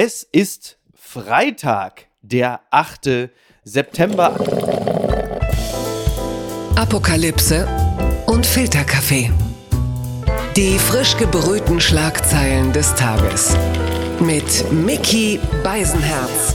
Es ist Freitag, der 8. September. Apokalypse und Filterkaffee. Die frisch gebrühten Schlagzeilen des Tages. Mit Mickey Beisenherz.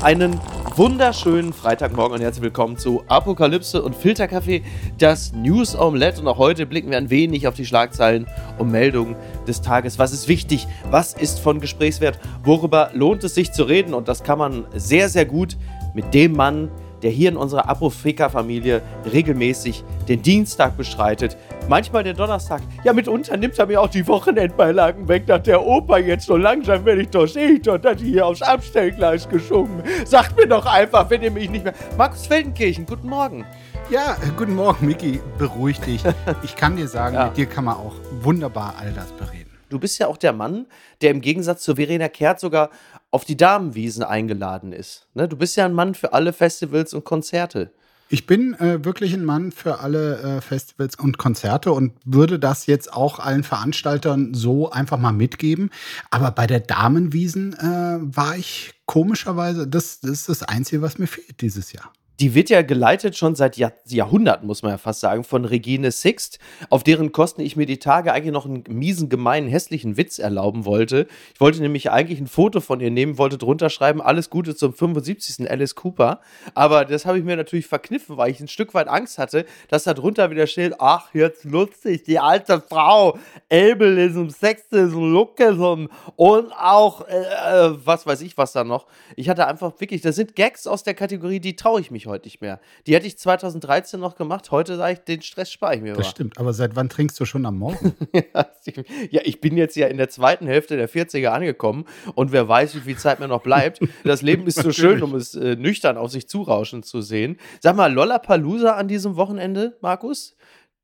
Einen wunderschönen Freitagmorgen und herzlich willkommen zu Apokalypse und Filterkaffee, das News Omelette. Und auch heute blicken wir ein wenig auf die Schlagzeilen und Meldungen des Tages. Was ist wichtig? Was ist von Gesprächswert? Worüber lohnt es sich zu reden? Und das kann man sehr, sehr gut mit dem Mann, der hier in unserer Apofika-Familie regelmäßig den Dienstag bestreitet. Manchmal den Donnerstag. Ja, mitunter nimmt er mir auch die Wochenendbeilagen weg nach der Oper. Jetzt so langsam werde ich doch, sehe doch, dass ich hier aufs Abstellgleis geschoben. Sagt mir doch einfach, wenn ihr mich nicht mehr... Markus Feldenkirchen, guten Morgen. Ja, guten Morgen, Miki. Beruhig dich. Ich kann dir sagen, ja. mit dir kann man auch wunderbar all das bereden. Du bist ja auch der Mann, der im Gegensatz zu Verena Kehrt sogar auf die Damenwiesen eingeladen ist. Ne? Du bist ja ein Mann für alle Festivals und Konzerte. Ich bin äh, wirklich ein Mann für alle äh, Festivals und Konzerte und würde das jetzt auch allen Veranstaltern so einfach mal mitgeben. Aber bei der Damenwiesen äh, war ich komischerweise, das, das ist das Einzige, was mir fehlt dieses Jahr die wird ja geleitet schon seit Jahr Jahrhunderten, muss man ja fast sagen, von Regine Sixt, auf deren Kosten ich mir die Tage eigentlich noch einen miesen, gemeinen, hässlichen Witz erlauben wollte. Ich wollte nämlich eigentlich ein Foto von ihr nehmen, wollte drunter schreiben, alles Gute zum 75. Alice Cooper. Aber das habe ich mir natürlich verkniffen, weil ich ein Stück weit Angst hatte, dass da drunter wieder steht, ach, jetzt lustig, die alte Frau, Ableism, Sexism, Lookism und auch, äh, äh, was weiß ich was da noch. Ich hatte einfach wirklich, das sind Gags aus der Kategorie, die traue ich mich heute nicht mehr. Die hätte ich 2013 noch gemacht. Heute sage ich, den Stress spare ich mir. Das war. stimmt. Aber seit wann trinkst du schon am Morgen? ja, ich bin jetzt ja in der zweiten Hälfte der 40er angekommen und wer weiß, wie viel Zeit mir noch bleibt. Das Leben ist so schön, um es äh, nüchtern auf sich zurauschen zu sehen. Sag mal, Lollapalooza an diesem Wochenende, Markus?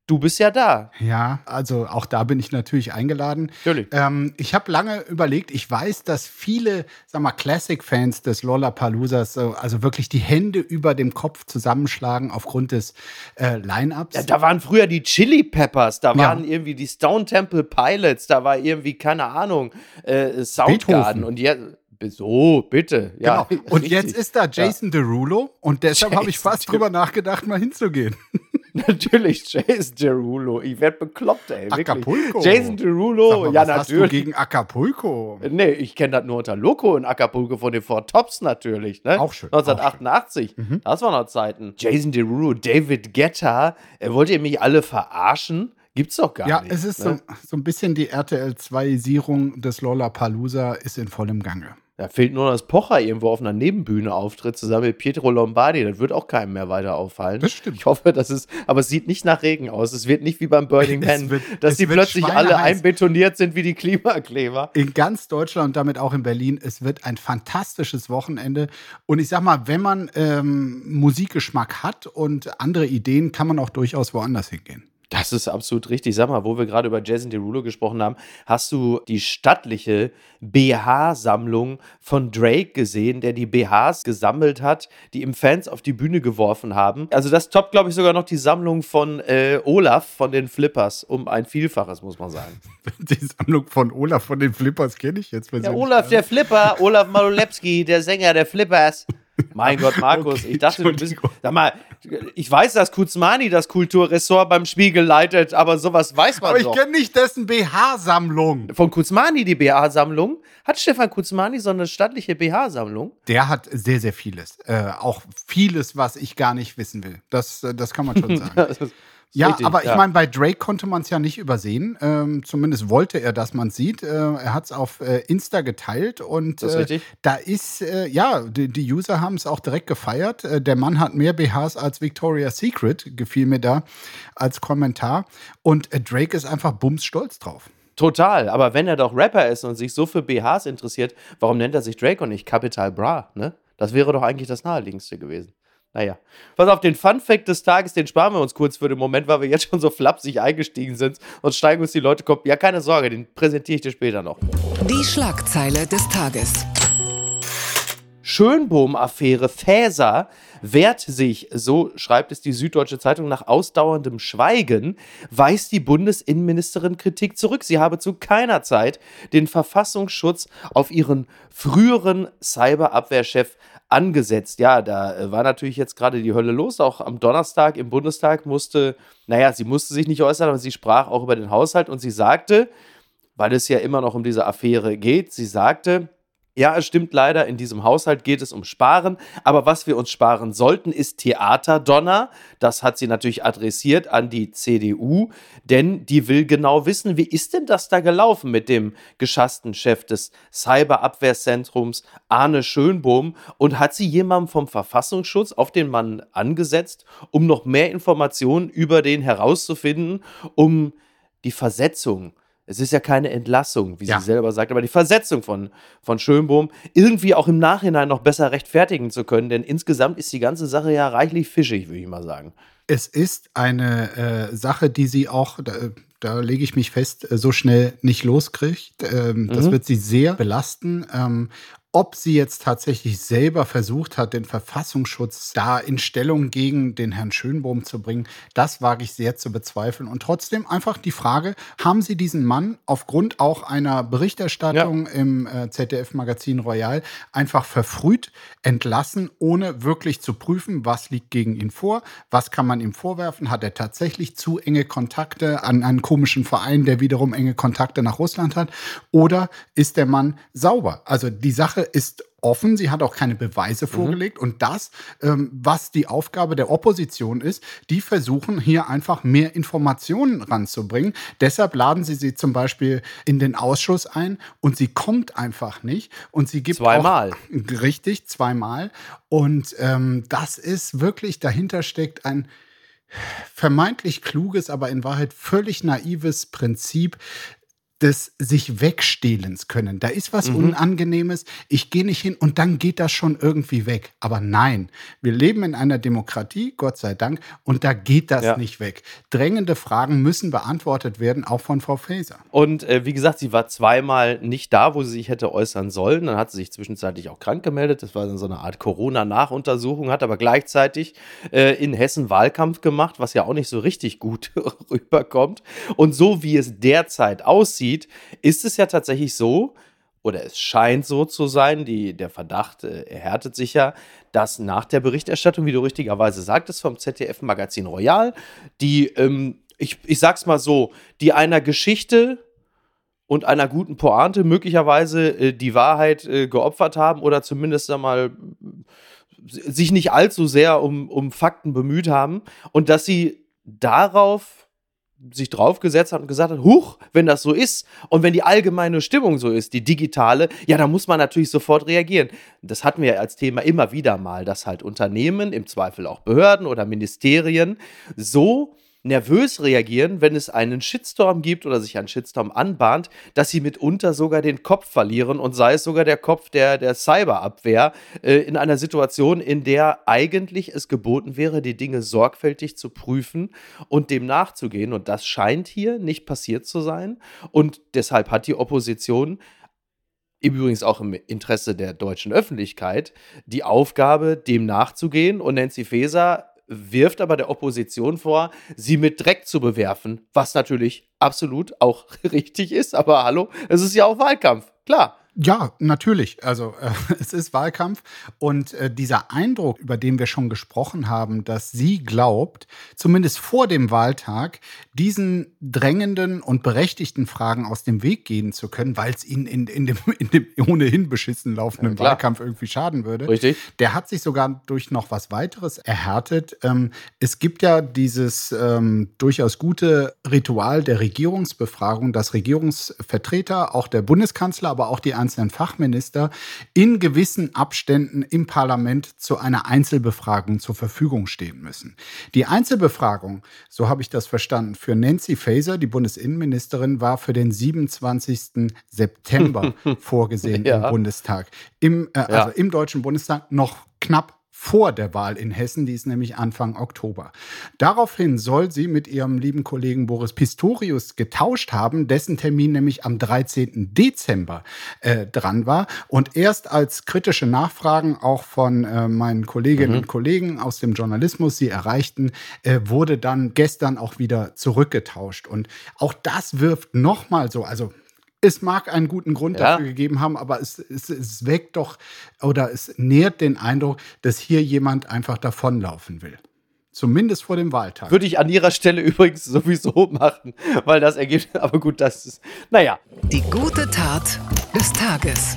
Du bist ja da. Ja, also auch da bin ich natürlich eingeladen. Natürlich. Ähm, ich habe lange überlegt, ich weiß, dass viele, sag mal, Classic-Fans des Lollapaloozas also wirklich die Hände über dem Kopf zusammenschlagen aufgrund des äh, Line-Ups. Ja, da waren früher die Chili Peppers, da ja. waren irgendwie die Stone Temple Pilots, da war irgendwie, keine Ahnung, äh, Soundgarden und jetzt. So, bitte. Ja, genau. Und richtig. jetzt ist da Jason ja. Derulo und deshalb habe ich fast drüber nachgedacht, mal hinzugehen. natürlich Jason Derulo. Ich werde bekloppt, ey. Acapulco. Jason Derulo, mal, ja, was natürlich. Hast du gegen Acapulco? Nee, ich kenne das nur unter Loco in Acapulco von den Four Tops natürlich. Ne? Auch schön. 1988. Auch schön. Mhm. Das waren noch Zeiten. Jason Derulo, David Guetta. Wollt ihr mich alle verarschen? Gibt's doch gar ja, nicht. Ja, es ist ne? so, so ein bisschen die RTL-2-Isierung des Lollapalooza ist in vollem Gange. Da fehlt nur, dass Pocher irgendwo auf einer Nebenbühne auftritt, zusammen mit Pietro Lombardi. Das wird auch keinem mehr weiter auffallen. Das stimmt. Ich hoffe, dass es, aber es sieht nicht nach Regen aus. Es wird nicht wie beim Burning Man, wird, dass die plötzlich alle einbetoniert sind wie die Klimakleber. In ganz Deutschland und damit auch in Berlin. Es wird ein fantastisches Wochenende. Und ich sag mal, wenn man ähm, Musikgeschmack hat und andere Ideen, kann man auch durchaus woanders hingehen. Das ist absolut richtig. Sag mal, wo wir gerade über Jason Derulo gesprochen haben, hast du die stattliche BH-Sammlung von Drake gesehen, der die BHs gesammelt hat, die ihm Fans auf die Bühne geworfen haben? Also das toppt, glaube ich, sogar noch die Sammlung von äh, Olaf von den Flippers um ein Vielfaches, muss man sagen. Die Sammlung von Olaf von den Flippers kenne ich jetzt persönlich. Ja, Olaf, der Flipper, Olaf Malulepski, der Sänger der Flippers. Mein Gott, Markus, okay, ich dachte, du bist. Sag mal, ich weiß, dass Kuzmani das Kulturressort beim Spiegel leitet, aber sowas weiß man aber doch. Aber ich kenne nicht dessen BH-Sammlung. Von Kuzmani die BH-Sammlung? Hat Stefan Kuzmani so eine stattliche BH-Sammlung? Der hat sehr, sehr vieles. Äh, auch vieles, was ich gar nicht wissen will. Das, äh, das kann man schon sagen. Ja, Richtig, aber ich ja. meine, bei Drake konnte man es ja nicht übersehen. Ähm, zumindest wollte er, dass man es sieht. Äh, er hat es auf äh, Insta geteilt und äh, da ist, äh, ja, die, die User haben es auch direkt gefeiert. Äh, der Mann hat mehr BHs als Victoria's Secret, gefiel mir da als Kommentar. Und Drake ist einfach bums stolz drauf. Total, aber wenn er doch Rapper ist und sich so für BHs interessiert, warum nennt er sich Drake und nicht Capital Bra, ne? Das wäre doch eigentlich das naheliegendste gewesen. Naja. Pass auf, den Fun-Fact des Tages, den sparen wir uns kurz für den Moment, weil wir jetzt schon so flapsig eingestiegen sind und steigen uns die Leute kommen. Ja, keine Sorge, den präsentiere ich dir später noch. Die Schlagzeile des Tages. Schönbohm-Affäre. Fäser wehrt sich, so schreibt es die Süddeutsche Zeitung, nach ausdauerndem Schweigen, weist die Bundesinnenministerin Kritik zurück. Sie habe zu keiner Zeit den Verfassungsschutz auf ihren früheren Cyberabwehrchef angesetzt. Ja, da äh, war natürlich jetzt gerade die Hölle los. Auch am Donnerstag im Bundestag musste, naja, sie musste sich nicht äußern, aber sie sprach auch über den Haushalt und sie sagte, weil es ja immer noch um diese Affäre geht, sie sagte, ja, es stimmt leider, in diesem Haushalt geht es um Sparen, aber was wir uns sparen sollten, ist Theaterdonner. Das hat sie natürlich adressiert an die CDU, denn die will genau wissen, wie ist denn das da gelaufen mit dem geschassten Chef des Cyberabwehrzentrums, Arne Schönbohm, und hat sie jemandem vom Verfassungsschutz auf den Mann angesetzt, um noch mehr Informationen über den herauszufinden, um die Versetzung es ist ja keine Entlassung, wie ja. sie selber sagt, aber die Versetzung von, von Schönbohm irgendwie auch im Nachhinein noch besser rechtfertigen zu können, denn insgesamt ist die ganze Sache ja reichlich fischig, würde ich mal sagen. Es ist eine äh, Sache, die sie auch, da, da lege ich mich fest, äh, so schnell nicht loskriegt. Ähm, mhm. Das wird sie sehr belasten. Ähm, ob sie jetzt tatsächlich selber versucht hat, den Verfassungsschutz da in Stellung gegen den Herrn Schönbohm zu bringen, das wage ich sehr zu bezweifeln. Und trotzdem einfach die Frage, haben Sie diesen Mann aufgrund auch einer Berichterstattung ja. im äh, ZDF-Magazin Royal einfach verfrüht entlassen, ohne wirklich zu prüfen, was liegt gegen ihn vor, was kann man ihm vorwerfen, hat er tatsächlich zu enge Kontakte an einen komischen Verein, der wiederum enge Kontakte nach Russland hat, oder ist der Mann sauber? Also die Sache ist offen, sie hat auch keine Beweise mhm. vorgelegt. Und das, ähm, was die Aufgabe der Opposition ist, die versuchen hier einfach mehr Informationen ranzubringen. Deshalb laden sie sie zum Beispiel in den Ausschuss ein und sie kommt einfach nicht. Und sie gibt zweimal. Auch, richtig, zweimal. Und ähm, das ist wirklich, dahinter steckt ein vermeintlich kluges, aber in Wahrheit völlig naives Prinzip, des sich wegstehlens können. Da ist was mhm. Unangenehmes, ich gehe nicht hin und dann geht das schon irgendwie weg. Aber nein, wir leben in einer Demokratie, Gott sei Dank, und da geht das ja. nicht weg. Drängende Fragen müssen beantwortet werden, auch von Frau Faeser. Und äh, wie gesagt, sie war zweimal nicht da, wo sie sich hätte äußern sollen. Dann hat sie sich zwischenzeitlich auch krank gemeldet. Das war dann so eine Art Corona-Nachuntersuchung, hat aber gleichzeitig äh, in Hessen Wahlkampf gemacht, was ja auch nicht so richtig gut rüberkommt. Und so wie es derzeit aussieht, sieht, ist es ja tatsächlich so, oder es scheint so zu sein, die, der Verdacht äh, erhärtet sich ja, dass nach der Berichterstattung, wie du richtigerweise sagtest, vom ZDF-Magazin Royal, die, ähm, ich, ich sag's mal so, die einer Geschichte und einer guten Pointe möglicherweise äh, die Wahrheit äh, geopfert haben oder zumindest einmal sich nicht allzu sehr um, um Fakten bemüht haben und dass sie darauf sich draufgesetzt hat und gesagt hat, huch, wenn das so ist und wenn die allgemeine Stimmung so ist, die digitale, ja, da muss man natürlich sofort reagieren. Das hatten wir als Thema immer wieder mal, dass halt Unternehmen, im Zweifel auch Behörden oder Ministerien so nervös reagieren, wenn es einen Shitstorm gibt oder sich ein Shitstorm anbahnt, dass sie mitunter sogar den Kopf verlieren und sei es sogar der Kopf der, der Cyberabwehr äh, in einer Situation, in der eigentlich es geboten wäre, die Dinge sorgfältig zu prüfen und dem nachzugehen. Und das scheint hier nicht passiert zu sein. Und deshalb hat die Opposition übrigens auch im Interesse der deutschen Öffentlichkeit, die Aufgabe, dem nachzugehen. Und Nancy Faeser wirft aber der Opposition vor, sie mit Dreck zu bewerfen, was natürlich absolut auch richtig ist. Aber hallo, es ist ja auch Wahlkampf, klar. Ja, natürlich. Also äh, es ist Wahlkampf und äh, dieser Eindruck, über den wir schon gesprochen haben, dass sie glaubt, zumindest vor dem Wahltag, diesen drängenden und berechtigten Fragen aus dem Weg gehen zu können, weil es ihnen in, in, dem, in dem ohnehin beschissen laufenden ja, Wahlkampf irgendwie schaden würde. Richtig. Der hat sich sogar durch noch was weiteres erhärtet. Ähm, es gibt ja dieses ähm, durchaus gute Ritual der Regierungsbefragung, dass Regierungsvertreter, auch der Bundeskanzler, aber auch die einzelnen Fachminister in gewissen Abständen im Parlament zu einer Einzelbefragung zur Verfügung stehen müssen. Die Einzelbefragung, so habe ich das verstanden, für Nancy Faeser, die Bundesinnenministerin, war für den 27. September vorgesehen ja. im Bundestag. Im, äh, also ja. im Deutschen Bundestag noch knapp vor der Wahl in Hessen, die ist nämlich Anfang Oktober. Daraufhin soll sie mit ihrem lieben Kollegen Boris Pistorius getauscht haben, dessen Termin nämlich am 13. Dezember äh, dran war. Und erst als kritische Nachfragen auch von äh, meinen Kolleginnen mhm. und Kollegen aus dem Journalismus sie erreichten, äh, wurde dann gestern auch wieder zurückgetauscht. Und auch das wirft nochmal so, also es mag einen guten Grund ja. dafür gegeben haben, aber es, es, es weckt doch oder es nährt den Eindruck, dass hier jemand einfach davonlaufen will. Zumindest vor dem Wahltag. Würde ich an Ihrer Stelle übrigens sowieso machen, weil das Ergebnis, aber gut, das ist, naja. Die gute Tat des Tages.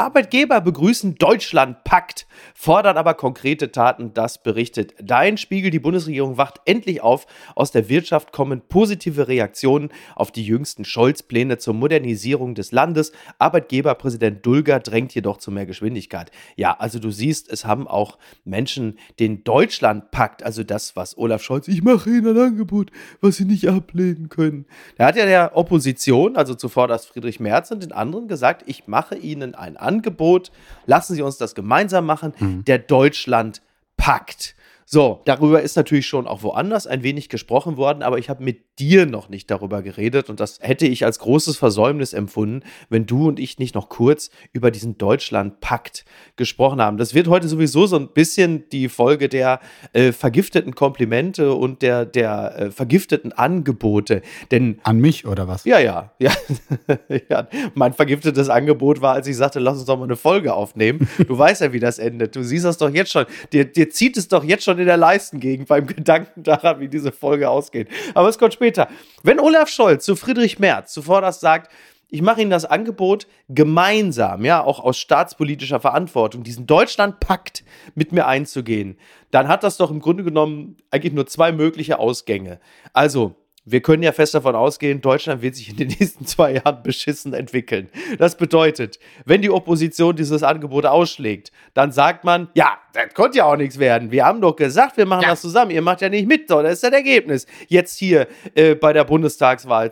Arbeitgeber begrüßen Deutschland-Pakt, fordern aber konkrete Taten, das berichtet Dein Spiegel. Die Bundesregierung wacht endlich auf. Aus der Wirtschaft kommen positive Reaktionen auf die jüngsten Scholz-Pläne zur Modernisierung des Landes. Arbeitgeberpräsident Dulger drängt jedoch zu mehr Geschwindigkeit. Ja, also du siehst, es haben auch Menschen den Deutschland-Pakt, also das, was Olaf Scholz, ich mache Ihnen ein Angebot, was Sie nicht ablehnen können. Da hat ja der Opposition, also zuvor das Friedrich Merz und den anderen gesagt, ich mache Ihnen ein Angebot Angebot. Lassen Sie uns das gemeinsam machen. Mhm. Der Deutschland packt. So, darüber ist natürlich schon auch woanders ein wenig gesprochen worden, aber ich habe mit dir noch nicht darüber geredet und das hätte ich als großes Versäumnis empfunden, wenn du und ich nicht noch kurz über diesen Deutschland-Pakt gesprochen haben. Das wird heute sowieso so ein bisschen die Folge der äh, vergifteten Komplimente und der, der äh, vergifteten Angebote. Denn An mich oder was? Ja, ja, ja, ja. Mein vergiftetes Angebot war, als ich sagte, lass uns doch mal eine Folge aufnehmen. Du weißt ja, wie das endet. Du siehst das doch jetzt schon. Dir, dir zieht es doch jetzt schon in der Leistengegend beim Gedanken daran, wie diese Folge ausgeht. Aber es kommt später. Wenn Olaf Scholz zu Friedrich Merz zuvor das sagt, ich mache Ihnen das Angebot, gemeinsam, ja, auch aus staatspolitischer Verantwortung, diesen Deutschlandpakt mit mir einzugehen, dann hat das doch im Grunde genommen eigentlich nur zwei mögliche Ausgänge. Also, wir können ja fest davon ausgehen, Deutschland wird sich in den nächsten zwei Jahren beschissen entwickeln. Das bedeutet, wenn die Opposition dieses Angebot ausschlägt, dann sagt man, ja, das konnte ja auch nichts werden. Wir haben doch gesagt, wir machen ja. das zusammen. Ihr macht ja nicht mit, so, das ist das Ergebnis. Jetzt hier äh, bei der Bundestagswahl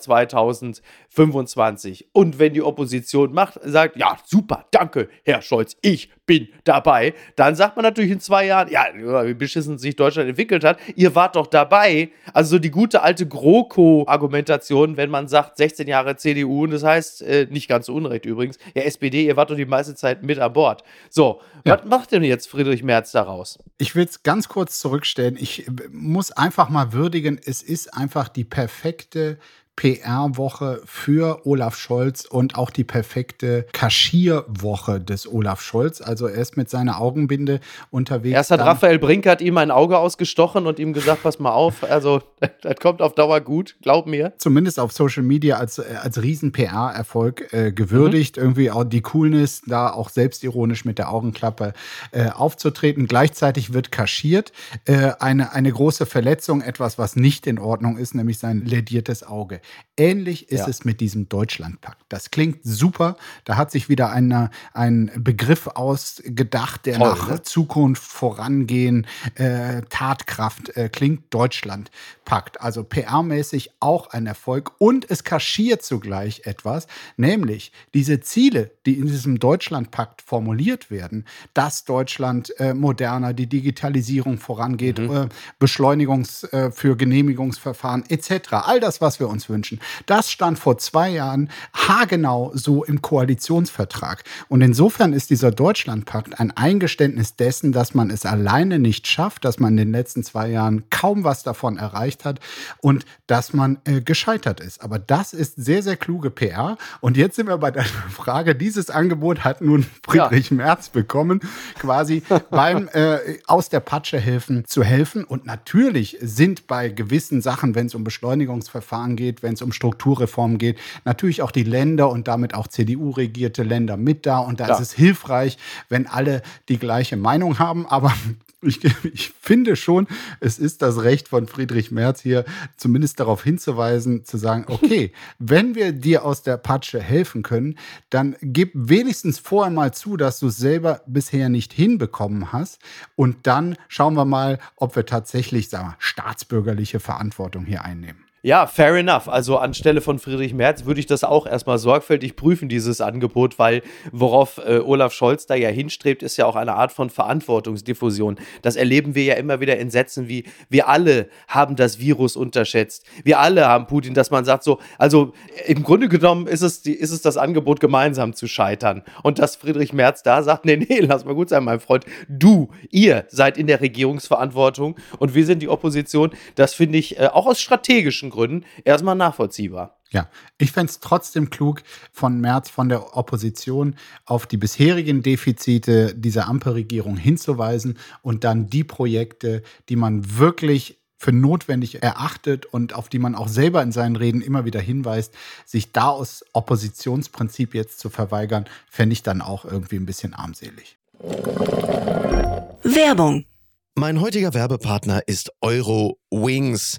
2025. Und wenn die Opposition macht, sagt, ja, super, danke, Herr Scholz, ich bin dabei, dann sagt man natürlich in zwei Jahren, ja, wie beschissen sich Deutschland entwickelt hat, ihr wart doch dabei. Also so die gute alte GroKo-Argumentation, wenn man sagt, 16 Jahre CDU, und das heißt, äh, nicht ganz so unrecht übrigens, ja, SPD, ihr wart doch die meiste Zeit mit an Bord. So, ja. was macht denn jetzt Friedrich März daraus? Ich will es ganz kurz zurückstellen. Ich muss einfach mal würdigen, es ist einfach die perfekte PR-Woche für Olaf Scholz und auch die perfekte Kaschierwoche des Olaf Scholz. Also er ist mit seiner Augenbinde unterwegs. Erst hat Raphael Brink hat ihm ein Auge ausgestochen und ihm gesagt, pass mal auf, also das kommt auf Dauer gut, glaub mir. Zumindest auf Social Media als, als riesen PR-Erfolg äh, gewürdigt. Mhm. Irgendwie auch die Coolness, da auch selbstironisch mit der Augenklappe äh, aufzutreten. Gleichzeitig wird kaschiert äh, eine, eine große Verletzung, etwas, was nicht in Ordnung ist, nämlich sein lediertes Auge. Ähnlich ist ja. es mit diesem Deutschlandpakt. Das klingt super. Da hat sich wieder eine, ein Begriff ausgedacht, der Toll, nach ne? Zukunft vorangehen, äh, Tatkraft äh, klingt Deutschlandpakt. Also PR-mäßig auch ein Erfolg. Und es kaschiert zugleich etwas, nämlich diese Ziele, die in diesem Deutschlandpakt formuliert werden, dass Deutschland äh, moderner, die Digitalisierung vorangeht, mhm. Äh, Beschleunigungs äh, für Genehmigungsverfahren etc. All das, was wir uns wünschen wünschen. Das stand vor zwei Jahren haargenau so im Koalitionsvertrag. Und insofern ist dieser Deutschlandpakt ein Eingeständnis dessen, dass man es alleine nicht schafft, dass man in den letzten zwei Jahren kaum was davon erreicht hat und dass man äh, gescheitert ist. Aber das ist sehr, sehr kluge PR. Und jetzt sind wir bei der Frage, dieses Angebot hat nun Friedrich ja. Merz bekommen, quasi beim äh, aus der Patsche helfen zu helfen. Und natürlich sind bei gewissen Sachen, wenn es um Beschleunigungsverfahren geht, wenn es um Strukturreformen geht, natürlich auch die Länder und damit auch CDU-regierte Länder mit da. Und da ja. ist es hilfreich, wenn alle die gleiche Meinung haben. Aber ich, ich, finde schon, es ist das Recht von Friedrich Merz hier zumindest darauf hinzuweisen, zu sagen, okay, wenn wir dir aus der Patsche helfen können, dann gib wenigstens vorher mal zu, dass du es selber bisher nicht hinbekommen hast. Und dann schauen wir mal, ob wir tatsächlich, sagen wir, staatsbürgerliche Verantwortung hier einnehmen. Ja, fair enough. Also anstelle von Friedrich Merz würde ich das auch erstmal sorgfältig prüfen, dieses Angebot, weil worauf äh, Olaf Scholz da ja hinstrebt, ist ja auch eine Art von Verantwortungsdiffusion. Das erleben wir ja immer wieder in Sätzen wie, wir alle haben das Virus unterschätzt. Wir alle haben Putin, dass man sagt so, also im Grunde genommen ist es, ist es das Angebot, gemeinsam zu scheitern. Und dass Friedrich Merz da sagt, nee, nee, lass mal gut sein, mein Freund. Du, ihr seid in der Regierungsverantwortung und wir sind die Opposition. Das finde ich äh, auch aus strategischen Gründen erstmal nachvollziehbar. Ja, ich fände es trotzdem klug von Merz, von der Opposition auf die bisherigen Defizite dieser Ampelregierung hinzuweisen und dann die Projekte, die man wirklich für notwendig erachtet und auf die man auch selber in seinen Reden immer wieder hinweist, sich da aus Oppositionsprinzip jetzt zu verweigern, fände ich dann auch irgendwie ein bisschen armselig. Werbung. Mein heutiger Werbepartner ist Euro Wings.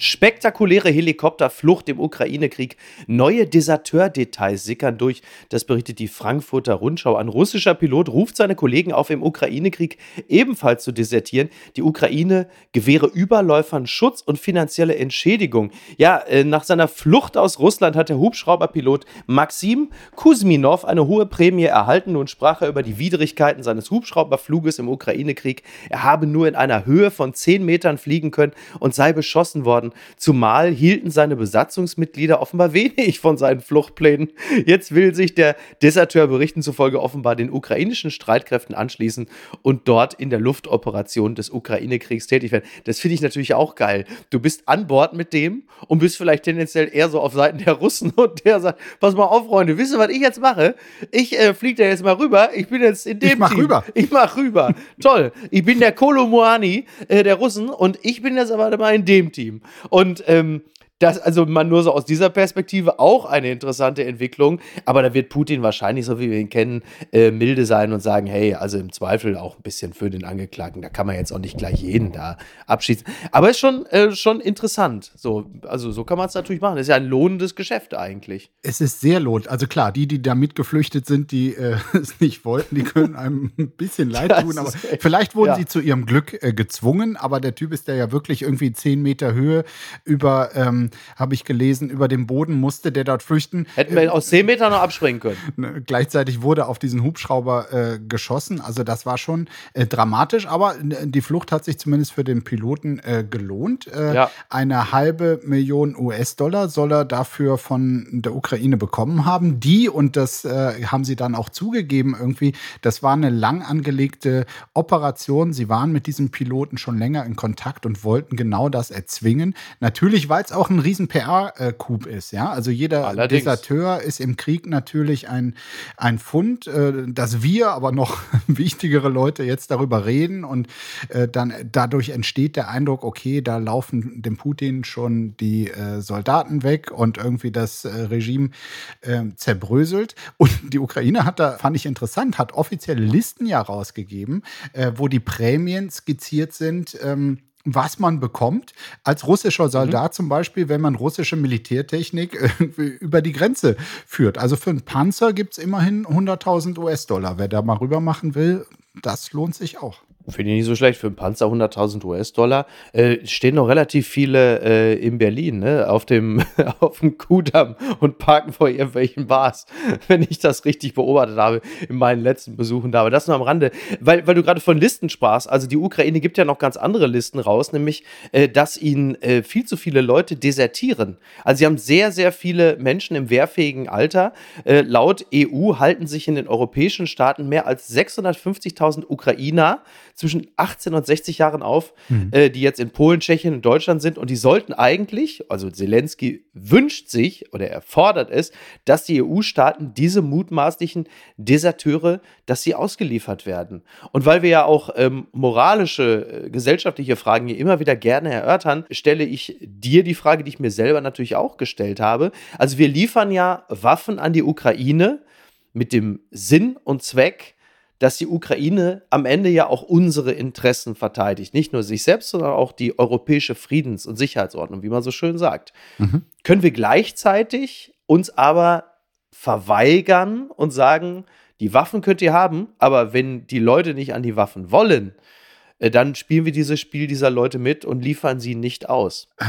Spektakuläre Helikopterflucht im Ukraine-Krieg. Neue Deserteur-Details sickern durch. Das berichtet die Frankfurter Rundschau. Ein russischer Pilot ruft seine Kollegen auf, im Ukraine-Krieg ebenfalls zu desertieren. Die Ukraine gewähre Überläufern Schutz und finanzielle Entschädigung. Ja, äh, nach seiner Flucht aus Russland hat der Hubschrauberpilot Maxim Kuzminov eine hohe Prämie erhalten. Nun sprach er über die Widrigkeiten seines Hubschrauberfluges im Ukraine-Krieg. Er habe nur in einer Höhe von 10 Metern fliegen können und sei beschossen worden worden. Zumal hielten seine Besatzungsmitglieder offenbar wenig von seinen Fluchtplänen. Jetzt will sich der Deserteur berichten zufolge offenbar den ukrainischen Streitkräften anschließen und dort in der Luftoperation des Ukraine-Kriegs tätig werden. Das finde ich natürlich auch geil. Du bist an Bord mit dem und bist vielleicht tendenziell eher so auf Seiten der Russen und der sagt, pass mal auf, Freunde, wisst ihr, was ich jetzt mache? Ich äh, fliege da jetzt mal rüber. Ich bin jetzt in dem Ich mach Team. rüber. Ich mach rüber. Toll. Ich bin der Kolomuani äh, der Russen und ich bin jetzt aber mal in dem Team. Und ähm, das, also man nur so aus dieser Perspektive auch eine interessante Entwicklung. Aber da wird Putin wahrscheinlich, so wie wir ihn kennen, äh, milde sein und sagen, hey, also im Zweifel auch ein bisschen für den Angeklagten. Da kann man jetzt auch nicht gleich jeden da abschießen. Aber ist schon, äh, schon interessant. So, also so kann man es natürlich machen. Das ist ja ein lohnendes Geschäft eigentlich. Es ist sehr lohnend. Also klar, die, die da mitgeflüchtet sind, die äh, es nicht wollten, die können einem ein bisschen leid tun. Aber vielleicht wurden ja. sie zu ihrem Glück äh, gezwungen. Aber der Typ ist da ja wirklich irgendwie zehn Meter Höhe über ähm, ähm, habe ich gelesen, über den Boden musste, der dort flüchten. Hätten wir aus 10 Metern noch abspringen können. Ne, gleichzeitig wurde auf diesen Hubschrauber äh, geschossen. Also das war schon äh, dramatisch, aber die Flucht hat sich zumindest für den Piloten äh, gelohnt. Äh, ja. Eine halbe Million US-Dollar soll er dafür von der Ukraine bekommen haben. Die, und das äh, haben sie dann auch zugegeben irgendwie, das war eine lang angelegte Operation. Sie waren mit diesem Piloten schon länger in Kontakt und wollten genau das erzwingen. Natürlich, weil es auch ein riesen PR-Coup ist. Ja? Also jeder Allerdings. Deserteur ist im Krieg natürlich ein, ein Fund, äh, dass wir, aber noch wichtigere Leute jetzt darüber reden und äh, dann dadurch entsteht der Eindruck, okay, da laufen dem Putin schon die äh, Soldaten weg und irgendwie das Regime zerbröselt. Und die Ukraine hat da, fand ich interessant, hat offizielle Listen ja rausgegeben, wo die Prämien skizziert sind. Ähm, was man bekommt als russischer Soldat mhm. zum Beispiel, wenn man russische Militärtechnik über die Grenze führt. Also für einen Panzer gibt es immerhin 100.000 US-Dollar. Wer da mal rüber machen will, das lohnt sich auch. Finde ich nicht so schlecht. Für einen Panzer 100.000 US-Dollar. Äh, stehen noch relativ viele äh, in Berlin, ne? Auf dem, auf dem Kudamm und parken vor irgendwelchen Bars, wenn ich das richtig beobachtet habe in meinen letzten Besuchen da. Aber das nur am Rande. Weil, weil du gerade von Listen sprachst. Also die Ukraine gibt ja noch ganz andere Listen raus, nämlich, äh, dass ihnen äh, viel zu viele Leute desertieren. Also sie haben sehr, sehr viele Menschen im wehrfähigen Alter. Äh, laut EU halten sich in den europäischen Staaten mehr als 650.000 Ukrainer zwischen 18 und 60 Jahren auf, mhm. äh, die jetzt in Polen, Tschechien und Deutschland sind. Und die sollten eigentlich, also Zelensky wünscht sich oder er fordert es, dass die EU-Staaten diese mutmaßlichen Deserteure, dass sie ausgeliefert werden. Und weil wir ja auch ähm, moralische, äh, gesellschaftliche Fragen hier immer wieder gerne erörtern, stelle ich dir die Frage, die ich mir selber natürlich auch gestellt habe. Also wir liefern ja Waffen an die Ukraine mit dem Sinn und Zweck, dass die Ukraine am Ende ja auch unsere Interessen verteidigt. Nicht nur sich selbst, sondern auch die europäische Friedens- und Sicherheitsordnung, wie man so schön sagt. Mhm. Können wir gleichzeitig uns aber verweigern und sagen, die Waffen könnt ihr haben, aber wenn die Leute nicht an die Waffen wollen, dann spielen wir dieses Spiel dieser Leute mit und liefern sie nicht aus. Äh,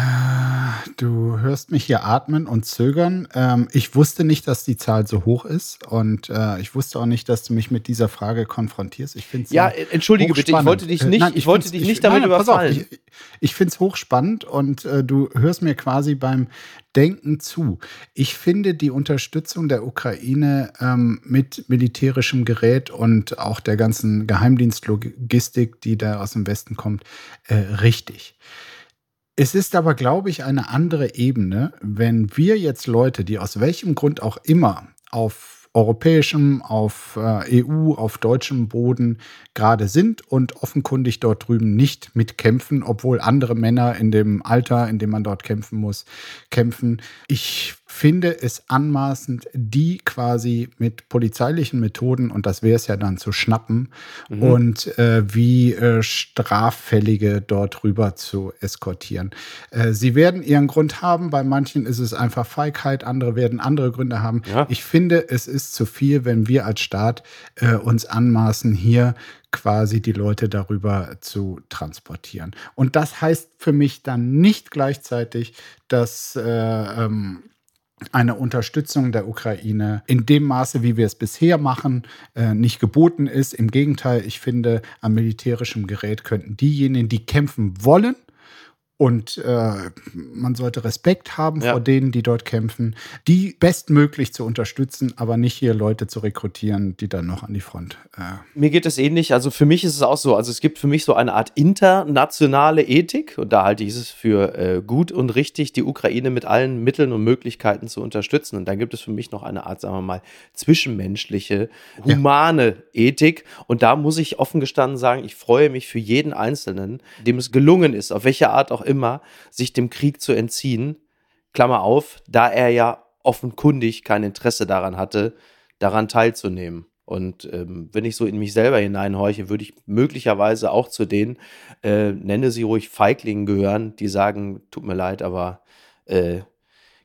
du hörst mich hier atmen und zögern. Ähm, ich wusste nicht, dass die Zahl so hoch ist und äh, ich wusste auch nicht, dass du mich mit dieser Frage konfrontierst. Ich finde Ja, entschuldige bitte, ich wollte dich nicht, nein, ich, ich wollte dich nicht ich, damit nein, überfallen. Auf, ich, ich finde es hochspannend und äh, du hörst mir quasi beim Denken zu. Ich finde die Unterstützung der Ukraine ähm, mit militärischem Gerät und auch der ganzen Geheimdienstlogistik, die da aus dem Westen kommt, äh, richtig. Es ist aber, glaube ich, eine andere Ebene, wenn wir jetzt Leute, die aus welchem Grund auch immer auf europäischem, auf äh, EU, auf deutschem Boden gerade sind und offenkundig dort drüben nicht mitkämpfen, obwohl andere Männer in dem Alter, in dem man dort kämpfen muss, kämpfen. Ich finde es anmaßend, die quasi mit polizeilichen Methoden, und das wäre es ja dann, zu schnappen mhm. und äh, wie äh, Straffällige dort rüber zu eskortieren. Äh, sie werden ihren Grund haben, bei manchen ist es einfach Feigheit, andere werden andere Gründe haben. Ja. Ich finde, es ist zu viel, wenn wir als Staat äh, uns anmaßen, hier quasi die Leute darüber zu transportieren. Und das heißt für mich dann nicht gleichzeitig, dass äh, ähm, eine Unterstützung der Ukraine in dem Maße, wie wir es bisher machen, äh, nicht geboten ist. Im Gegenteil, ich finde, am militärischem Gerät könnten diejenigen, die kämpfen wollen, und äh, man sollte Respekt haben ja. vor denen, die dort kämpfen, die bestmöglich zu unterstützen, aber nicht hier Leute zu rekrutieren, die dann noch an die Front. Äh Mir geht es ähnlich. Also für mich ist es auch so. Also es gibt für mich so eine Art internationale Ethik und da halte ich es für äh, gut und richtig, die Ukraine mit allen Mitteln und Möglichkeiten zu unterstützen. Und dann gibt es für mich noch eine Art, sagen wir mal, zwischenmenschliche, humane ja. Ethik. Und da muss ich offen gestanden sagen, ich freue mich für jeden Einzelnen, dem es gelungen ist, auf welche Art auch immer, sich dem Krieg zu entziehen. Klammer auf, da er ja offenkundig kein Interesse daran hatte, daran teilzunehmen. Und ähm, wenn ich so in mich selber hineinhorche, würde ich möglicherweise auch zu denen, äh, nenne sie ruhig Feiglingen gehören, die sagen, tut mir leid, aber äh,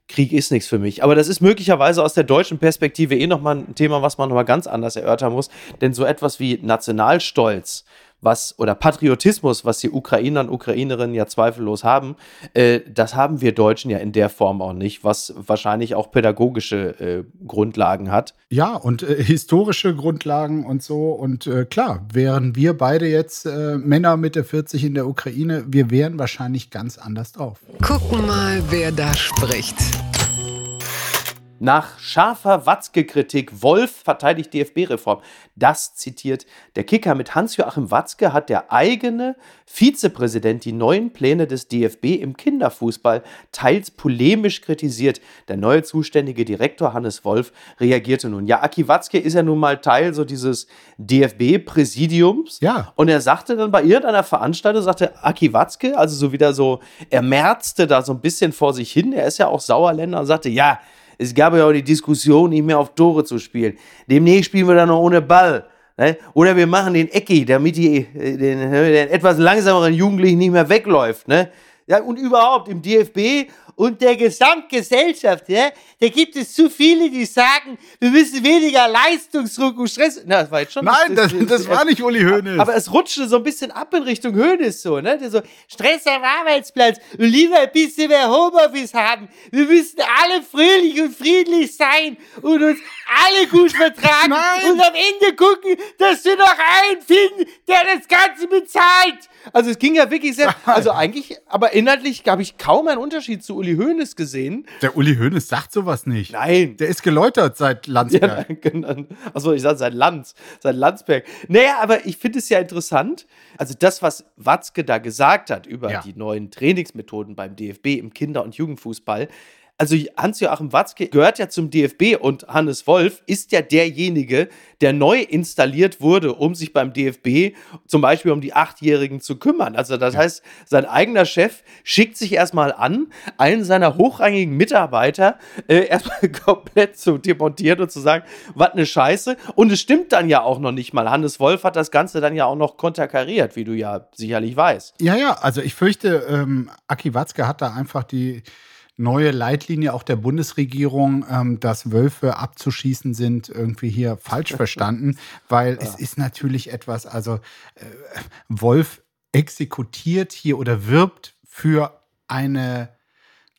Krieg ist nichts für mich. Aber das ist möglicherweise aus der deutschen Perspektive eh nochmal ein Thema, was man nochmal ganz anders erörtern muss. Denn so etwas wie Nationalstolz was oder Patriotismus, was die Ukrainer und Ukrainerinnen ja zweifellos haben, äh, das haben wir Deutschen ja in der Form auch nicht, was wahrscheinlich auch pädagogische äh, Grundlagen hat. Ja, und äh, historische Grundlagen und so. Und äh, klar, wären wir beide jetzt äh, Männer Mitte 40 in der Ukraine, wir wären wahrscheinlich ganz anders drauf. Gucken mal, wer da spricht. Nach scharfer Watzke-Kritik, Wolf verteidigt DFB-Reform. Das zitiert der Kicker. Mit Hans-Joachim Watzke hat der eigene Vizepräsident die neuen Pläne des DFB im Kinderfußball teils polemisch kritisiert. Der neue zuständige Direktor Hannes Wolf reagierte nun. Ja, Aki Watzke ist ja nun mal Teil so dieses DFB-Präsidiums. Ja. Und er sagte dann bei irgendeiner Veranstaltung, sagte Aki Watzke, also so wieder so, er merzte da so ein bisschen vor sich hin. Er ist ja auch Sauerländer und sagte, ja, es gab ja auch die Diskussion, nicht mehr auf Tore zu spielen. Demnächst spielen wir dann noch ohne Ball. Ne? Oder wir machen den Ecki, damit die, äh, den, den etwas langsameren Jugendlichen nicht mehr wegläuft. Ne? Ja, und überhaupt im DFB und der Gesamtgesellschaft, ja, da gibt es zu viele, die sagen, wir müssen weniger Leistungsdruck und Stress. Na, das war jetzt schon. Nein, das, das, das war nicht Uli Hoeneß. Aber es rutschte so ein bisschen ab in Richtung Hoeneß so, ne? Der so, Stress am Arbeitsplatz und lieber ein bisschen mehr Homeoffice haben. Wir müssen alle fröhlich und friedlich sein und uns alle gut vertragen Nein. und am Ende gucken, dass wir noch einen finden, der das Ganze bezahlt. Also es ging ja wirklich sehr, also eigentlich, aber inhaltlich habe ich kaum einen Unterschied zu Uli Hoeneß gesehen. Der Uli Hoeneß sagt sowas nicht. Nein. Der ist geläutert seit Landsberg. Ja, genau. Achso, ich sage seit Lanz, seit Landsberg. Naja, aber ich finde es ja interessant. Also das, was Watzke da gesagt hat über ja. die neuen Trainingsmethoden beim DFB im Kinder- und Jugendfußball, also Hans-Joachim Watzke gehört ja zum DFB und Hannes Wolf ist ja derjenige, der neu installiert wurde, um sich beim DFB zum Beispiel um die Achtjährigen zu kümmern. Also das ja. heißt, sein eigener Chef schickt sich erstmal an, einen seiner hochrangigen Mitarbeiter äh, erstmal komplett zu demontieren und zu sagen, was eine Scheiße. Und es stimmt dann ja auch noch nicht mal. Hannes Wolf hat das Ganze dann ja auch noch konterkariert, wie du ja sicherlich weißt. Ja, ja, also ich fürchte, ähm, Aki Watzke hat da einfach die neue Leitlinie auch der Bundesregierung, ähm, dass Wölfe abzuschießen sind, irgendwie hier falsch verstanden, weil ja. es ist natürlich etwas, also äh, Wolf exekutiert hier oder wirbt für eine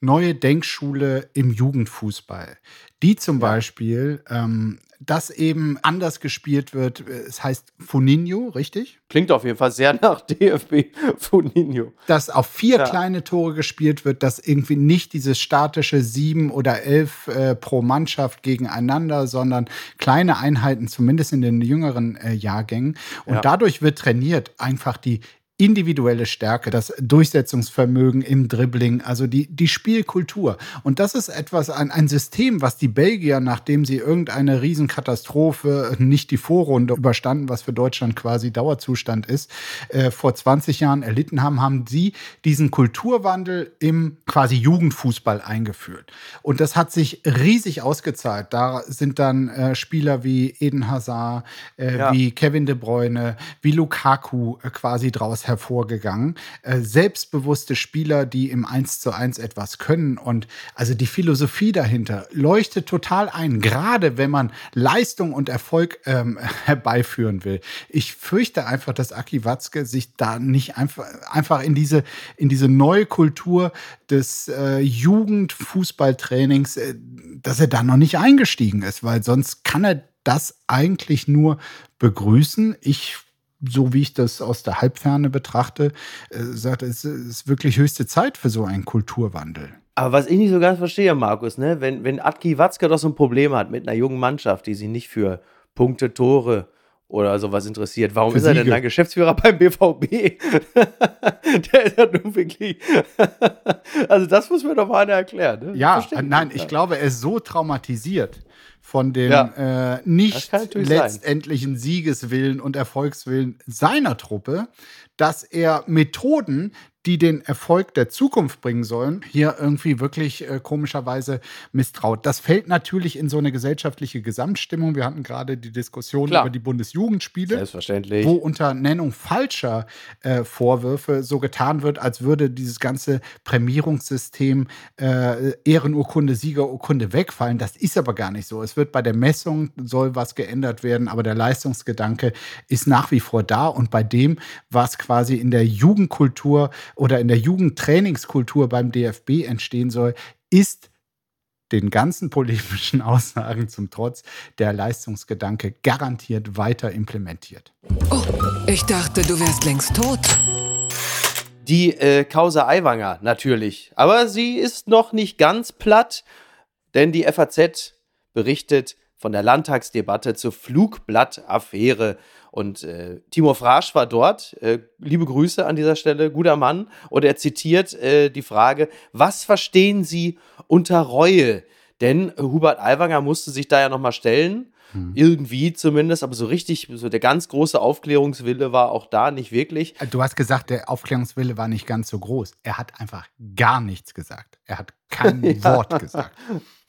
neue Denkschule im Jugendfußball, die zum. Beispiel ähm, das eben anders gespielt wird. Es heißt Funinho, richtig? Klingt auf jeden Fall sehr nach DFB Funinho. Dass auf vier ja. kleine Tore gespielt wird, dass irgendwie nicht dieses statische sieben oder elf äh, pro Mannschaft gegeneinander, sondern kleine Einheiten, zumindest in den jüngeren äh, Jahrgängen. Und ja. dadurch wird trainiert, einfach die individuelle Stärke, das Durchsetzungsvermögen im Dribbling, also die, die Spielkultur. Und das ist etwas, ein, ein System, was die Belgier, nachdem sie irgendeine Riesenkatastrophe, nicht die Vorrunde überstanden, was für Deutschland quasi Dauerzustand ist, äh, vor 20 Jahren erlitten haben, haben sie diesen Kulturwandel im quasi Jugendfußball eingeführt. Und das hat sich riesig ausgezahlt. Da sind dann äh, Spieler wie Eden Hazard, äh, ja. wie Kevin De Bruyne, wie Lukaku äh, quasi draus hervorgegangen. Äh, selbstbewusste Spieler, die im 1 zu 1 etwas können. Und also die Philosophie dahinter leuchtet total ein, gerade wenn man Leistung und Erfolg ähm, herbeiführen will. Ich fürchte einfach, dass Aki Watzke sich da nicht einfach, einfach in diese, in diese neue Kultur des äh, Jugendfußballtrainings, äh, dass er da noch nicht eingestiegen ist, weil sonst kann er das eigentlich nur begrüßen. Ich so wie ich das aus der Halbferne betrachte, äh, sagt, es ist wirklich höchste Zeit für so einen Kulturwandel. Aber was ich nicht so ganz verstehe, Markus, ne, wenn, wenn Atki Watzke doch so ein Problem hat mit einer jungen Mannschaft, die sich nicht für Punkte, Tore oder sowas interessiert, warum für ist er denn dann Geschäftsführer beim BVB? Der ist ja nun wirklich. also, das muss mir doch mal einer erklären. Ne? Ja, nein, ich glaube, er ist so traumatisiert von dem ja. äh, nicht letztendlichen sein. Siegeswillen und Erfolgswillen seiner Truppe, dass er Methoden, die den Erfolg der Zukunft bringen sollen, hier irgendwie wirklich äh, komischerweise misstraut. Das fällt natürlich in so eine gesellschaftliche Gesamtstimmung. Wir hatten gerade die Diskussion Klar. über die Bundesjugendspiele, Selbstverständlich. wo unter Nennung falscher äh, Vorwürfe so getan wird, als würde dieses ganze Prämierungssystem äh, Ehrenurkunde, Siegerurkunde wegfallen. Das ist aber gar nicht so. Es wird bei der Messung soll was geändert werden, aber der Leistungsgedanke ist nach wie vor da. Und bei dem, was quasi in der Jugendkultur oder in der Jugendtrainingskultur beim DFB entstehen soll, ist den ganzen polemischen Aussagen zum Trotz der Leistungsgedanke garantiert weiter implementiert. Oh, ich dachte, du wärst längst tot. Die äh, Causa Aiwanger natürlich. Aber sie ist noch nicht ganz platt, denn die FAZ berichtet von der Landtagsdebatte zur Flugblattaffäre. Und äh, Timo Frasch war dort. Äh, liebe Grüße an dieser Stelle, guter Mann. Und er zitiert äh, die Frage: Was verstehen Sie unter Reue? Denn Hubert Aiwanger musste sich da ja nochmal stellen. Hm. Irgendwie zumindest, aber so richtig, so der ganz große Aufklärungswille war auch da nicht wirklich. Du hast gesagt, der Aufklärungswille war nicht ganz so groß. Er hat einfach gar nichts gesagt. Er hat kein ja. Wort gesagt.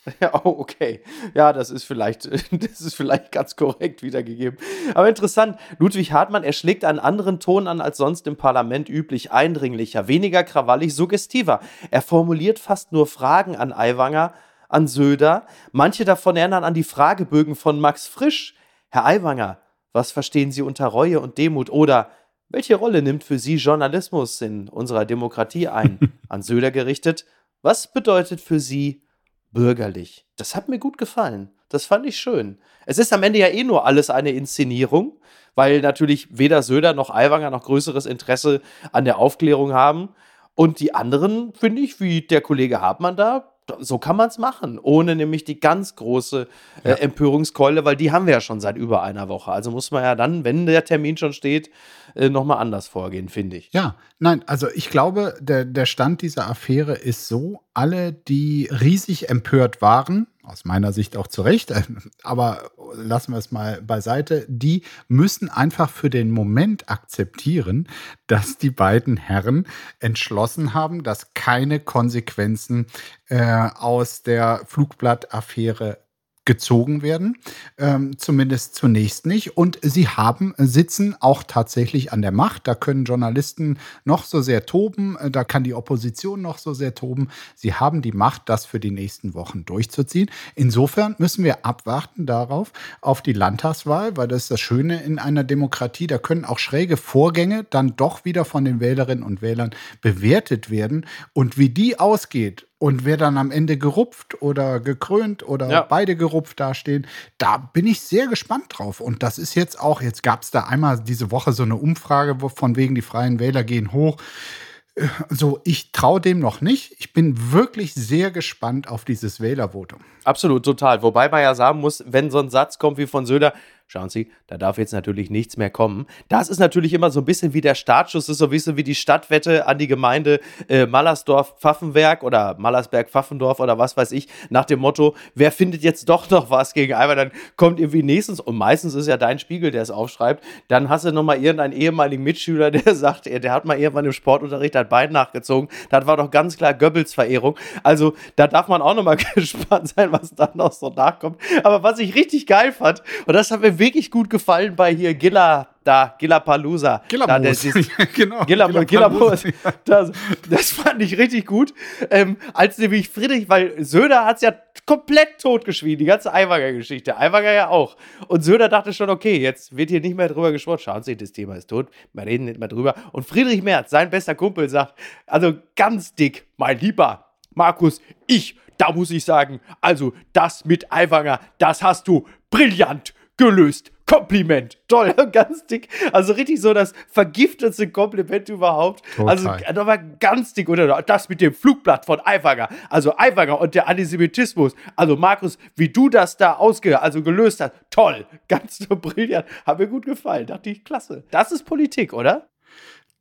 Ja, oh, okay. Ja, das ist vielleicht, das ist vielleicht ganz korrekt wiedergegeben. Aber interessant, Ludwig Hartmann, er schlägt einen anderen Ton an als sonst im Parlament üblich, eindringlicher, weniger krawallig, suggestiver. Er formuliert fast nur Fragen an Aiwanger, an Söder. Manche davon erinnern an die Fragebögen von Max Frisch. Herr Aiwanger, was verstehen Sie unter Reue und Demut? Oder welche Rolle nimmt für Sie Journalismus in unserer Demokratie ein? An Söder gerichtet. Was bedeutet für Sie bürgerlich? Das hat mir gut gefallen. Das fand ich schön. Es ist am Ende ja eh nur alles eine Inszenierung, weil natürlich weder Söder noch Aiwanger noch größeres Interesse an der Aufklärung haben. Und die anderen, finde ich, wie der Kollege Hartmann da, so kann man es machen, ohne nämlich die ganz große äh. Empörungskeule, weil die haben wir ja schon seit über einer Woche. Also muss man ja dann, wenn der Termin schon steht, äh, nochmal anders vorgehen, finde ich. Ja, nein, also ich glaube, der, der Stand dieser Affäre ist so, alle, die riesig empört waren, aus meiner Sicht auch zu Recht, aber lassen wir es mal beiseite, die müssen einfach für den Moment akzeptieren, dass die beiden Herren entschlossen haben, dass keine Konsequenzen äh, aus der Flugblattaffäre gezogen werden, ähm, zumindest zunächst nicht. Und sie haben, sitzen auch tatsächlich an der Macht. Da können Journalisten noch so sehr toben, äh, da kann die Opposition noch so sehr toben. Sie haben die Macht, das für die nächsten Wochen durchzuziehen. Insofern müssen wir abwarten darauf, auf die Landtagswahl, weil das ist das Schöne in einer Demokratie. Da können auch schräge Vorgänge dann doch wieder von den Wählerinnen und Wählern bewertet werden. Und wie die ausgeht, und wer dann am Ende gerupft oder gekrönt oder ja. beide gerupft dastehen, da bin ich sehr gespannt drauf. Und das ist jetzt auch, jetzt gab es da einmal diese Woche so eine Umfrage, von wegen die Freien Wähler gehen hoch. Äh, so, ich traue dem noch nicht. Ich bin wirklich sehr gespannt auf dieses Wählervotum. Absolut, total. Wobei man ja sagen muss, wenn so ein Satz kommt wie von Söder, Schauen Sie, da darf jetzt natürlich nichts mehr kommen. Das ist natürlich immer so ein bisschen wie der Startschuss, ist so ein bisschen wie die Stadtwette an die Gemeinde äh, Mallersdorf-Pfaffenberg oder Mallersberg-Pfaffendorf oder was weiß ich, nach dem Motto, wer findet jetzt doch noch was gegen Alba, dann kommt irgendwie nächstens, und meistens ist ja dein Spiegel, der es aufschreibt, dann hast du nochmal irgendeinen ehemaligen Mitschüler, der sagt, der hat mal irgendwann im Sportunterricht das Bein nachgezogen. Das war doch ganz klar Goebbels-Verehrung. Also da darf man auch nochmal gespannt sein, was dann noch so nachkommt. Aber was ich richtig geil fand, und das hat mir wirklich gut gefallen bei hier Gilla, da, Gilla Palusa. Gilla da, das, genau. Gilla, Gilla, Gilla Palusa. Das, das, fand ich richtig gut. Ähm, als nämlich Friedrich, weil Söder hat es ja komplett totgeschwiegen, die ganze Aiwanger-Geschichte. Aiwanger ja auch. Und Söder dachte schon, okay, jetzt wird hier nicht mehr drüber gesprochen. Schauen Sie, das Thema ist tot. Wir reden nicht mehr drüber. Und Friedrich Merz, sein bester Kumpel, sagt, also ganz dick, mein Lieber Markus, ich da muss ich sagen, also das mit Aiwanger, das hast du brillant gelöst. Kompliment. Toll, ganz dick. Also richtig so das vergiftetste Kompliment überhaupt. Total. Also war ganz dick. Oder das mit dem Flugblatt von Aiwanger. Also Aiwanger und der Antisemitismus. Also Markus, wie du das da ausge also gelöst hast. Toll. Ganz so brillant. Hat mir gut gefallen. Dachte ich, klasse. Das ist Politik, oder?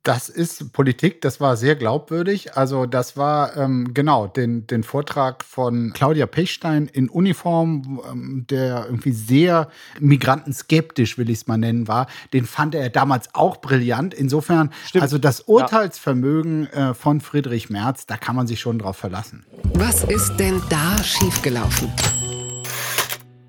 Das ist Politik, das war sehr glaubwürdig. Also das war ähm, genau den, den Vortrag von Claudia Pechstein in Uniform, ähm, der irgendwie sehr migrantenskeptisch, will ich es mal nennen, war. Den fand er damals auch brillant. Insofern, Stimmt. also das Urteilsvermögen äh, von Friedrich Merz, da kann man sich schon drauf verlassen. Was ist denn da schiefgelaufen?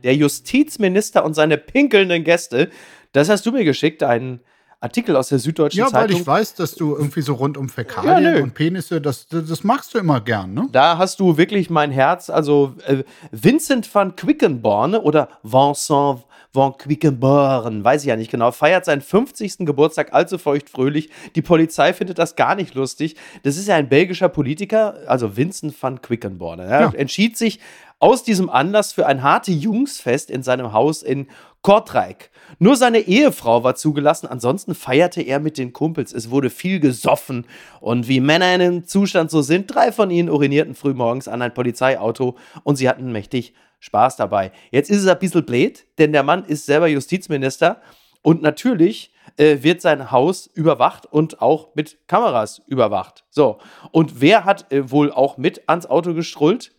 Der Justizminister und seine pinkelnden Gäste, das hast du mir geschickt, ein Artikel aus der Süddeutschen ja, Zeitung. Ja, weil ich weiß, dass du irgendwie so rund um Fäkalien ja, und Penisse, das, das magst du immer gern, ne? Da hast du wirklich mein Herz. Also äh, Vincent van Quickenborn oder Vincent van Quickenborn, weiß ich ja nicht genau, feiert seinen 50. Geburtstag allzu feucht fröhlich. Die Polizei findet das gar nicht lustig. Das ist ja ein belgischer Politiker, also Vincent van Quickenborn. Er ja. entschied sich aus diesem Anlass für ein harte Jungsfest in seinem Haus in Kortrijk. Nur seine Ehefrau war zugelassen, ansonsten feierte er mit den Kumpels. Es wurde viel gesoffen und wie Männer in dem Zustand so sind, drei von ihnen urinierten frühmorgens an ein Polizeiauto und sie hatten mächtig Spaß dabei. Jetzt ist es ein bisschen blöd, denn der Mann ist selber Justizminister und natürlich äh, wird sein Haus überwacht und auch mit Kameras überwacht. So, und wer hat äh, wohl auch mit ans Auto gestrullt?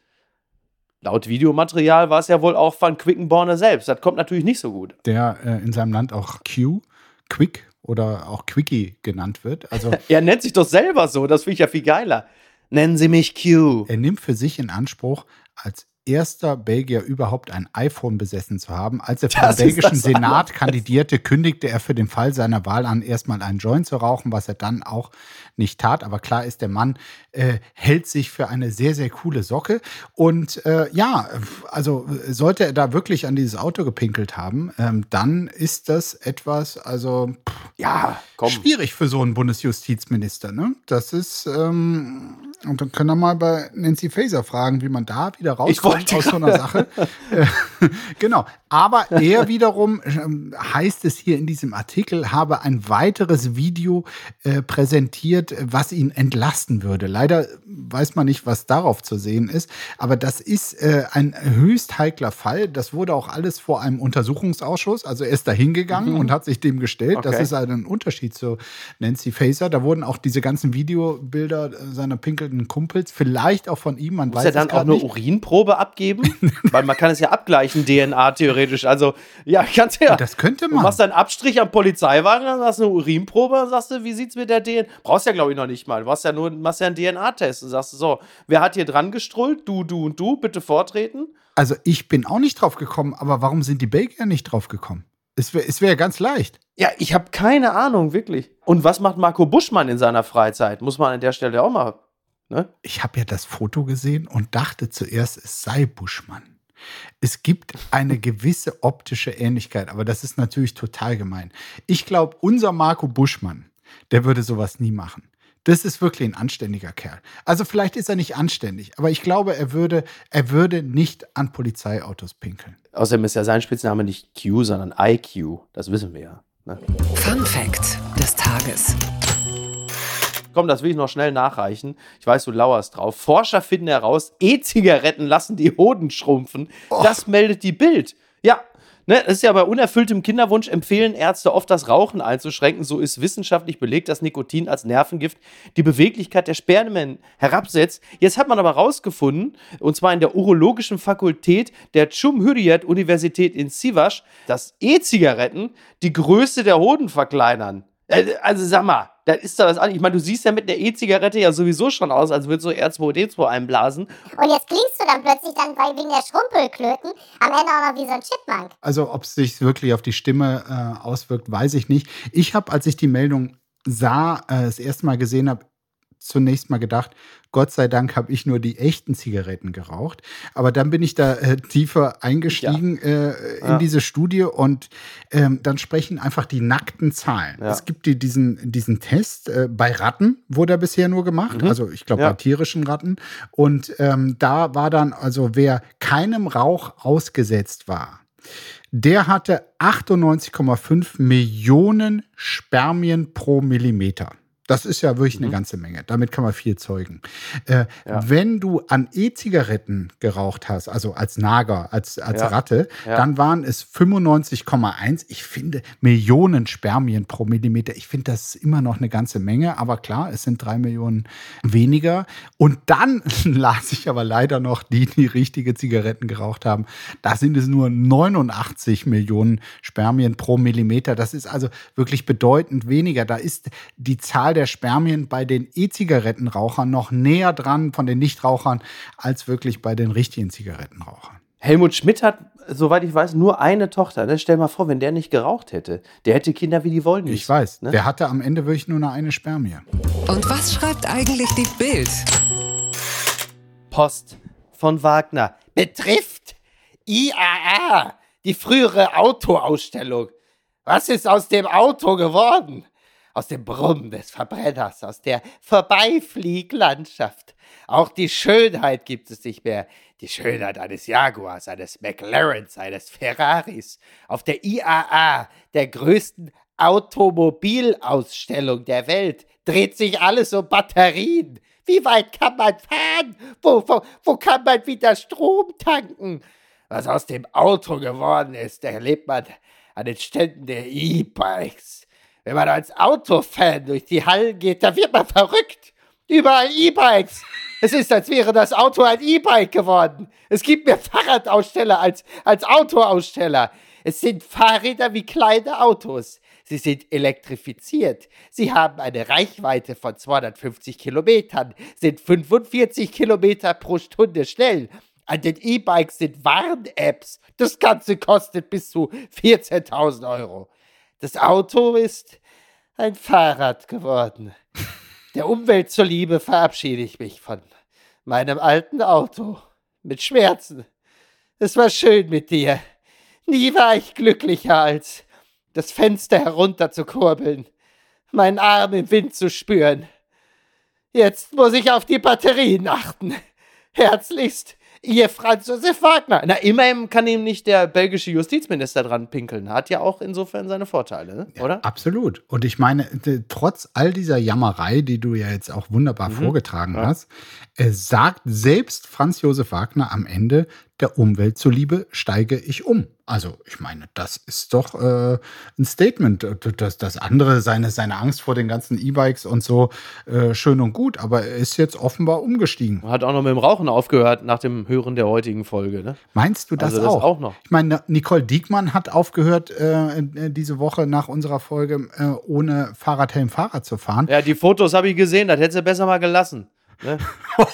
Laut Videomaterial war es ja wohl auch Van Quickenborne selbst. Das kommt natürlich nicht so gut. Der äh, in seinem Land auch Q, Quick oder auch Quickie genannt wird. Also, er nennt sich doch selber so, das finde ich ja viel geiler. Nennen Sie mich Q. Er nimmt für sich in Anspruch, als erster Belgier überhaupt ein iPhone besessen zu haben. Als er für das den belgischen Senat kandidierte, kündigte er für den Fall seiner Wahl an, erstmal einen Joint zu rauchen, was er dann auch nicht tat. Aber klar ist, der Mann äh, hält sich für eine sehr, sehr coole Socke. Und äh, ja, also sollte er da wirklich an dieses Auto gepinkelt haben, ähm, dann ist das etwas, also pff, ja, komm. schwierig für so einen Bundesjustizminister. Ne? Das ist, ähm, und dann können wir mal bei Nancy Faeser fragen, wie man da wieder rauskommt aus so einer Sache. Äh, genau. Aber er wiederum, ähm, heißt es hier in diesem Artikel, habe ein weiteres Video äh, präsentiert, was ihn entlasten würde. Leider weiß man nicht, was darauf zu sehen ist, aber das ist äh, ein höchst heikler Fall. Das wurde auch alles vor einem Untersuchungsausschuss. Also er ist da hingegangen mhm. und hat sich dem gestellt. Okay. Das ist halt ein Unterschied zu Nancy Faeser. Da wurden auch diese ganzen Videobilder seiner pinkelnden Kumpels, vielleicht auch von ihm, man Muss weiß er dann auch eine nicht. Urinprobe abgeben? Weil man kann es ja abgleichen, DNA-theoretisch theoretisch. Also, ja, kannst ja. Das könnte man. Du machst einen Abstrich am Polizeiwagen, dann hast du eine Urinprobe und sagst du, wie sieht's mit der DNA? Brauchst ja, glaube ich, noch nicht mal. Du machst ja nur machst ja einen DNA-Test und sagst so, wer hat hier dran gestrullt? Du, du und du, bitte vortreten. Also, ich bin auch nicht drauf gekommen, aber warum sind die Belgier nicht drauf gekommen? Es wäre es wär ganz leicht. Ja, ich habe keine Ahnung, wirklich. Und was macht Marco Buschmann in seiner Freizeit? Muss man an der Stelle auch mal. Ne? Ich habe ja das Foto gesehen und dachte zuerst, es sei Buschmann. Es gibt eine gewisse optische Ähnlichkeit, aber das ist natürlich total gemein. Ich glaube, unser Marco Buschmann, der würde sowas nie machen. Das ist wirklich ein anständiger Kerl. Also vielleicht ist er nicht anständig, aber ich glaube, er würde, er würde nicht an Polizeiautos pinkeln. Außerdem ist ja sein Spitzname nicht Q, sondern IQ. Das wissen wir ja. Ne? Fun Fact des Tages. Komm, das will ich noch schnell nachreichen. Ich weiß, du lauerst drauf. Forscher finden heraus, E-Zigaretten lassen die Hoden schrumpfen. Oh. Das meldet die Bild. Ja, Ne, das ist ja bei unerfülltem Kinderwunsch empfehlen Ärzte oft das Rauchen einzuschränken. So ist wissenschaftlich belegt, dass Nikotin als Nervengift die Beweglichkeit der Spermien herabsetzt. Jetzt hat man aber herausgefunden, und zwar in der urologischen Fakultät der Chumhuriyet Universität in Sivas, dass E-Zigaretten die Größe der Hoden verkleinern. Äh, also sag mal, da ist da was an. Ich meine, du siehst ja mit der E-Zigarette ja sowieso schon aus, als würdest du R2D2 einblasen. Und jetzt klingst du dann plötzlich dann wegen der Schrumpelklöten am Ende auch noch wie so ein Chipmunk. Also, ob es sich wirklich auf die Stimme äh, auswirkt, weiß ich nicht. Ich habe, als ich die Meldung sah, äh, das erste Mal gesehen habe, zunächst mal gedacht, Gott sei Dank habe ich nur die echten Zigaretten geraucht. Aber dann bin ich da äh, tiefer eingestiegen ja. äh, in ja. diese Studie und ähm, dann sprechen einfach die nackten Zahlen. Ja. Es gibt die, diesen, diesen Test äh, bei Ratten, wurde er bisher nur gemacht, mhm. also ich glaube bei tierischen Ratten. Und ähm, da war dann, also wer keinem Rauch ausgesetzt war, der hatte 98,5 Millionen Spermien pro Millimeter. Das ist ja wirklich mhm. eine ganze Menge. Damit kann man viel zeugen. Äh, ja. Wenn du an E-Zigaretten geraucht hast, also als Nager, als, als ja. Ratte, ja. dann waren es 95,1. Ich finde Millionen Spermien pro Millimeter. Ich finde das immer noch eine ganze Menge. Aber klar, es sind drei Millionen weniger. Und dann las ich aber leider noch die, die richtige Zigaretten geraucht haben. Da sind es nur 89 Millionen Spermien pro Millimeter. Das ist also wirklich bedeutend weniger. Da ist die Zahl der Spermien bei den E-Zigarettenrauchern noch näher dran von den Nichtrauchern als wirklich bei den richtigen Zigarettenrauchern. Helmut Schmidt hat, soweit ich weiß, nur eine Tochter. Ne? Stell mal vor, wenn der nicht geraucht hätte. Der hätte Kinder wie die wollen. Ich weiß. Ne? Der hatte am Ende wirklich nur noch eine Spermie. Und was schreibt eigentlich die Bild? Post von Wagner betrifft IAA, die frühere Autoausstellung. Was ist aus dem Auto geworden? Aus dem Brummen des Verbrenners, aus der Vorbeiflieglandschaft. Auch die Schönheit gibt es nicht mehr. Die Schönheit eines Jaguars, eines McLarens, eines Ferraris. Auf der IAA, der größten Automobilausstellung der Welt, dreht sich alles um Batterien. Wie weit kann man fahren? Wo, wo, wo kann man wieder Strom tanken? Was aus dem Auto geworden ist, erlebt man an den Ständen der E-Bikes. Wenn man als Autofan durch die Hallen geht, da wird man verrückt. Überall E-Bikes. Es ist, als wäre das Auto ein E-Bike geworden. Es gibt mehr Fahrradaussteller als, als Autoaussteller. Es sind Fahrräder wie kleine Autos. Sie sind elektrifiziert. Sie haben eine Reichweite von 250 Kilometern, sind 45 Kilometer pro Stunde schnell an den E-Bikes sind Warn-Apps. Das Ganze kostet bis zu 14.000 Euro. Das Auto ist ein Fahrrad geworden. Der Umwelt zuliebe verabschiede ich mich von meinem alten Auto. Mit Schmerzen. Es war schön mit dir. Nie war ich glücklicher, als das Fenster herunter zu kurbeln, meinen Arm im Wind zu spüren. Jetzt muss ich auf die Batterien achten. Herzlichst, Ihr Franz Josef Wagner. Na, immerhin kann ihm nicht der belgische Justizminister dran pinkeln. Hat ja auch insofern seine Vorteile, oder? Ja, absolut. Und ich meine, trotz all dieser Jammerei, die du ja jetzt auch wunderbar mhm. vorgetragen ja. hast, äh, sagt selbst Franz Josef Wagner am Ende, der Umwelt zuliebe steige ich um. Also, ich meine, das ist doch äh, ein Statement. Das, das andere, seine, seine Angst vor den ganzen E-Bikes und so, äh, schön und gut, aber er ist jetzt offenbar umgestiegen. Hat auch noch mit dem Rauchen aufgehört nach dem Hören der heutigen Folge. Ne? Meinst du das, also das auch? auch noch? Ich meine, Nicole Diekmann hat aufgehört, äh, äh diese Woche nach unserer Folge äh, ohne Fahrradhelm Fahrrad zu fahren. Ja, die Fotos habe ich gesehen, das hätte sie besser mal gelassen. Ne?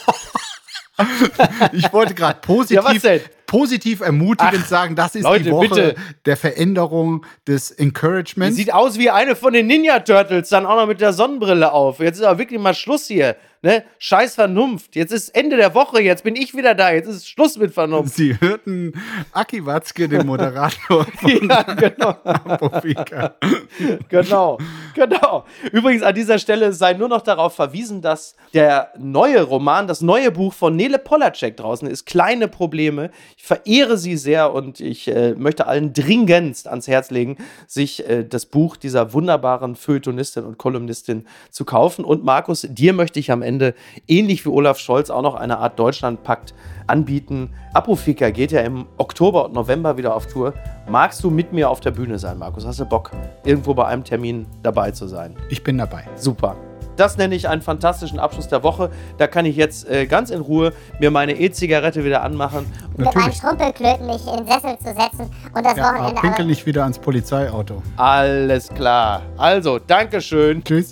ich wollte gerade positiv, ja, positiv ermutigend Ach, sagen, das ist Leute, die Woche bitte. der Veränderung, des Encouragements. Die sieht aus wie eine von den Ninja Turtles, dann auch noch mit der Sonnenbrille auf. Jetzt ist aber wirklich mal Schluss hier. Ne? Scheiß Vernunft. Jetzt ist Ende der Woche, jetzt bin ich wieder da. Jetzt ist Schluss mit Vernunft. Sie hörten Aki Watzke, den Moderator ja, genau. genau, genau. Übrigens an dieser Stelle sei nur noch darauf verwiesen, dass der neue Roman, das neue Buch von Nele Polacek draußen ist, Kleine Probleme. Ich verehre sie sehr und ich äh, möchte allen dringendst ans Herz legen, sich äh, das Buch dieser wunderbaren Feuilletonistin und Kolumnistin zu kaufen. Und Markus, dir möchte ich am Ende Ende ähnlich wie Olaf Scholz auch noch eine Art Deutschlandpakt anbieten. Apofika geht ja im Oktober und November wieder auf Tour. Magst du mit mir auf der Bühne sein, Markus? Hast du Bock, irgendwo bei einem Termin dabei zu sein? Ich bin dabei. Super. Das nenne ich einen fantastischen Abschluss der Woche. Da kann ich jetzt äh, ganz in Ruhe mir meine E-Zigarette wieder anmachen. Mit einem Schrumpelklöten mich in den Sessel zu setzen und das ja, Wochenende. Pinkel nicht wieder ans Polizeiauto. Alles klar. Also, Dankeschön. Tschüss.